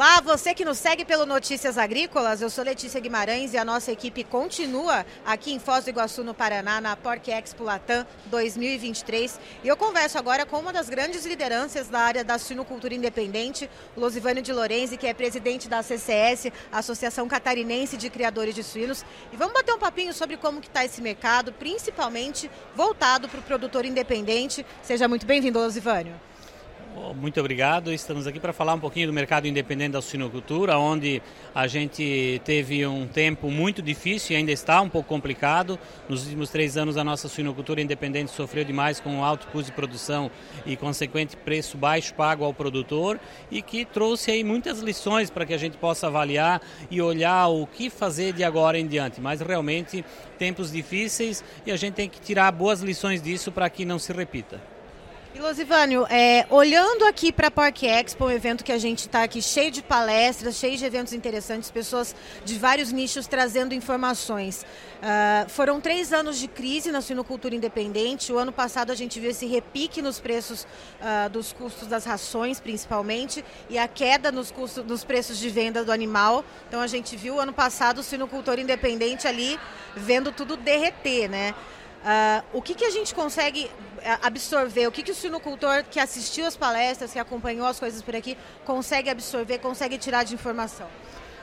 Olá, você que nos segue pelo Notícias Agrícolas, eu sou Letícia Guimarães e a nossa equipe continua aqui em Foz do Iguaçu, no Paraná, na Porc Expo Latam 2023. E eu converso agora com uma das grandes lideranças da área da suinocultura independente, Losivânio de Lorenzi, que é presidente da CCS, Associação Catarinense de Criadores de Suínos. E vamos bater um papinho sobre como que está esse mercado, principalmente voltado para o produtor independente. Seja muito bem-vindo, Losivânio. Muito obrigado. Estamos aqui para falar um pouquinho do mercado independente da suinocultura, onde a gente teve um tempo muito difícil e ainda está um pouco complicado. Nos últimos três anos, a nossa suinocultura independente sofreu demais com alto custo de produção e consequente preço baixo pago ao produtor e que trouxe aí muitas lições para que a gente possa avaliar e olhar o que fazer de agora em diante. Mas realmente tempos difíceis e a gente tem que tirar boas lições disso para que não se repita. E Losivânio, é, olhando aqui para a Park Expo, um evento que a gente está aqui cheio de palestras, cheio de eventos interessantes, pessoas de vários nichos trazendo informações. Uh, foram três anos de crise na suinocultura independente. O ano passado a gente viu esse repique nos preços uh, dos custos das rações, principalmente, e a queda nos, custos, nos preços de venda do animal. Então a gente viu ano passado o suinocultor independente ali vendo tudo derreter, né? Uh, o que, que a gente consegue absorver, o que, que o sinocultor que assistiu as palestras, que acompanhou as coisas por aqui, consegue absorver, consegue tirar de informação?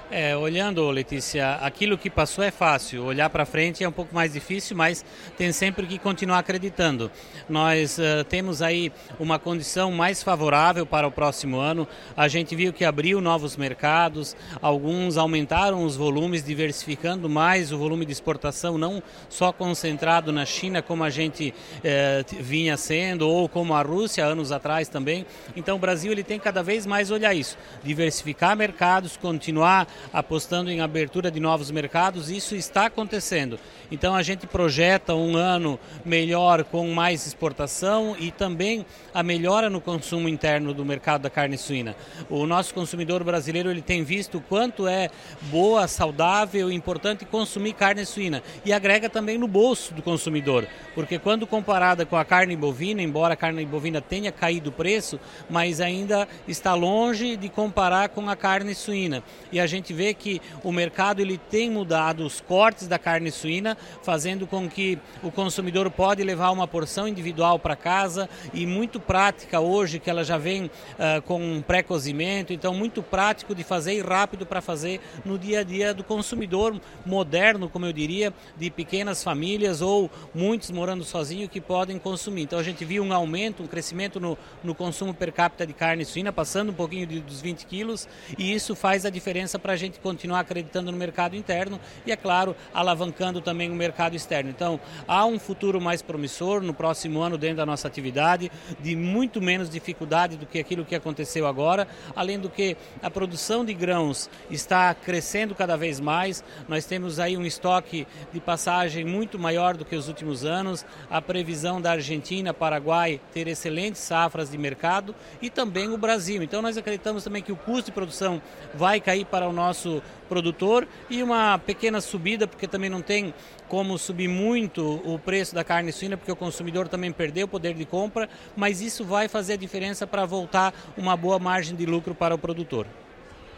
É, olhando, Letícia, aquilo que passou é fácil, olhar para frente é um pouco mais difícil, mas tem sempre que continuar acreditando. Nós uh, temos aí uma condição mais favorável para o próximo ano. A gente viu que abriu novos mercados, alguns aumentaram os volumes, diversificando mais o volume de exportação, não só concentrado na China, como a gente uh, vinha sendo, ou como a Rússia anos atrás também. Então o Brasil ele tem cada vez mais olhar isso, diversificar mercados, continuar apostando em abertura de novos mercados, isso está acontecendo. Então a gente projeta um ano melhor com mais exportação e também a melhora no consumo interno do mercado da carne suína. O nosso consumidor brasileiro ele tem visto quanto é boa, saudável e importante consumir carne suína e agrega também no bolso do consumidor, porque quando comparada com a carne bovina, embora a carne bovina tenha caído o preço, mas ainda está longe de comparar com a carne suína. E a gente gente vê que o mercado ele tem mudado os cortes da carne suína, fazendo com que o consumidor pode levar uma porção individual para casa e muito prática hoje, que ela já vem uh, com um pré-cozimento, então muito prático de fazer e rápido para fazer no dia a dia do consumidor moderno, como eu diria, de pequenas famílias ou muitos morando sozinhos que podem consumir. Então a gente viu um aumento, um crescimento no, no consumo per capita de carne suína, passando um pouquinho de, dos 20 quilos, e isso faz a diferença para a gente continuar acreditando no mercado interno e, é claro, alavancando também o mercado externo. Então, há um futuro mais promissor no próximo ano dentro da nossa atividade, de muito menos dificuldade do que aquilo que aconteceu agora, além do que a produção de grãos está crescendo cada vez mais. Nós temos aí um estoque de passagem muito maior do que os últimos anos. A previsão da Argentina, Paraguai ter excelentes safras de mercado e também o Brasil. Então nós acreditamos também que o custo de produção vai cair para o nosso nosso produtor e uma pequena subida, porque também não tem como subir muito o preço da carne suína, porque o consumidor também perdeu o poder de compra, mas isso vai fazer a diferença para voltar uma boa margem de lucro para o produtor.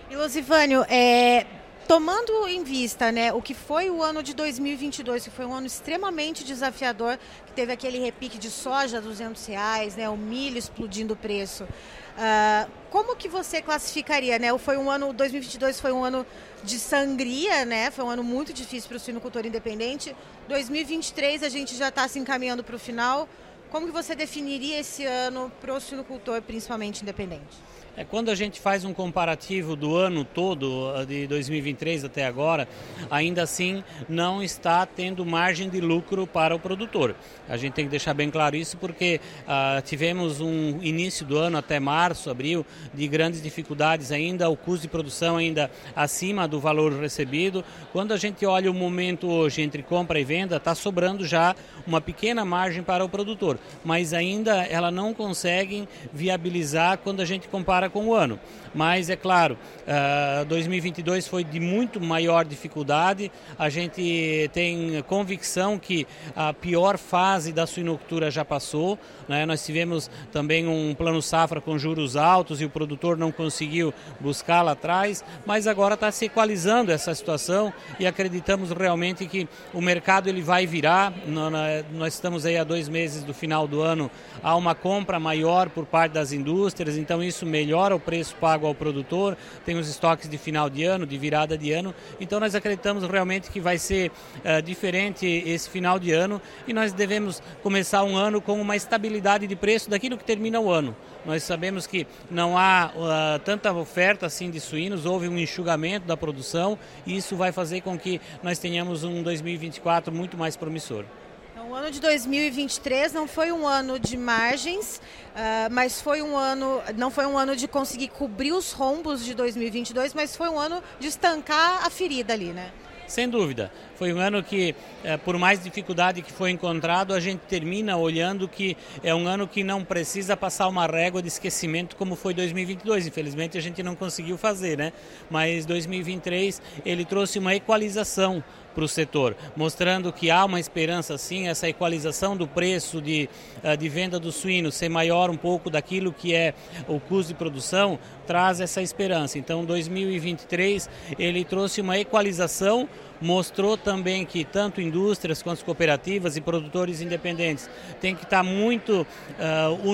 E Lucifânio, é, tomando em vista né, o que foi o ano de 2022, que foi um ano extremamente desafiador, que teve aquele repique de soja a 200 reais, né, o milho explodindo o preço, uh, como que você classificaria? Né? Foi um ano, 2022 foi um ano de sangria, né? foi um ano muito difícil para o suinocultor independente. 2023 a gente já está se encaminhando para o final. Como que você definiria esse ano para o suinocultor, principalmente independente? É quando a gente faz um comparativo do ano todo, de 2023 até agora, ainda assim não está tendo margem de lucro para o produtor. A gente tem que deixar bem claro isso porque uh, tivemos um início do ano até março, abril, de grandes dificuldades ainda, o custo de produção ainda acima do valor recebido. Quando a gente olha o momento hoje entre compra e venda, está sobrando já uma pequena margem para o produtor, mas ainda ela não consegue viabilizar quando a gente compara com o ano. Mas é claro, uh, 2022 foi de muito maior dificuldade. A gente tem convicção que a pior fase da suinocultura já passou. Né? Nós tivemos também um plano safra com juros altos e o produtor não conseguiu buscar lá atrás, mas agora está se equalizando essa situação e acreditamos realmente que o mercado ele vai virar. Nós estamos aí há dois meses do final do ano, há uma compra maior por parte das indústrias, então isso melhora o preço pago ao produtor, tem os estoques de final de ano, de virada de ano, então nós acreditamos realmente que vai ser uh, diferente esse final de ano e nós devemos começar um ano com uma estabilidade de preço daquilo que termina o ano. Nós sabemos que não há uh, tanta oferta assim de suínos, houve um enxugamento da produção e isso vai fazer com que nós tenhamos um 2024 muito mais promissor. O ano de 2023 não foi um ano de margens, uh, mas foi um ano, não foi um ano de conseguir cobrir os rombos de 2022, mas foi um ano de estancar a ferida ali, né? Sem dúvida. Foi um ano que, eh, por mais dificuldade que foi encontrado, a gente termina olhando que é um ano que não precisa passar uma régua de esquecimento como foi 2022. Infelizmente a gente não conseguiu fazer, né? Mas 2023 ele trouxe uma equalização para o setor, mostrando que há uma esperança sim, essa equalização do preço de, eh, de venda do suíno ser maior um pouco daquilo que é o custo de produção, traz essa esperança. Então 2023 ele trouxe uma equalização mostrou também que tanto indústrias quanto cooperativas e produtores independentes têm que estar muito uh,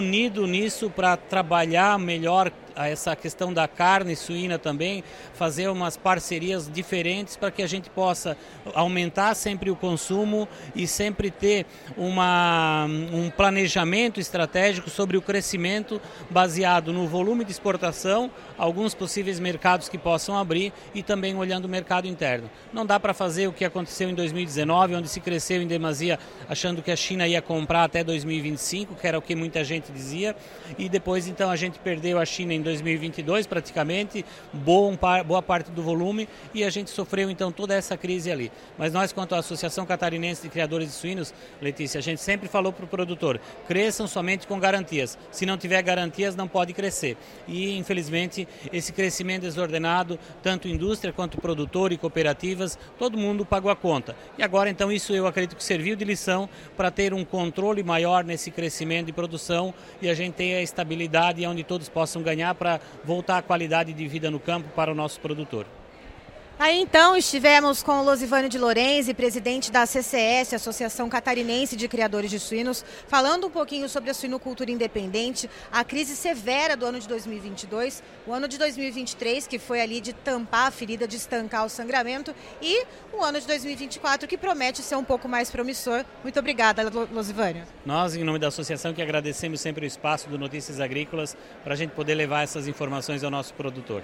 nisso para trabalhar melhor essa questão da carne suína também, fazer umas parcerias diferentes para que a gente possa aumentar sempre o consumo e sempre ter uma, um planejamento estratégico sobre o crescimento baseado no volume de exportação, alguns possíveis mercados que possam abrir e também olhando o mercado interno. Não dá para fazer o que aconteceu em 2019, onde se cresceu em demasia achando que a China ia comprar até 2025, que era o que muita gente dizia, e depois então a gente perdeu a China em 2022 praticamente, boa, parte do volume e a gente sofreu então toda essa crise ali. Mas nós, quanto à Associação Catarinense de Criadores de Suínos, Letícia, a gente sempre falou para o produtor, cresçam somente com garantias. Se não tiver garantias, não pode crescer. E infelizmente esse crescimento desordenado, tanto indústria quanto produtor e cooperativas, todo mundo pagou a conta. E agora então isso eu acredito que serviu de lição para ter um controle maior nesse crescimento de produção e a gente ter a estabilidade onde todos possam ganhar para voltar a qualidade de vida no campo para o nosso produtor. Aí então estivemos com o Losivânio de Lorenzi, presidente da CCS, Associação Catarinense de Criadores de Suínos, falando um pouquinho sobre a suinocultura independente, a crise severa do ano de 2022, o ano de 2023 que foi ali de tampar a ferida, de estancar o sangramento e o ano de 2024 que promete ser um pouco mais promissor. Muito obrigada, Losivânio. Nós, em nome da associação, que agradecemos sempre o espaço do Notícias Agrícolas para a gente poder levar essas informações ao nosso produtor.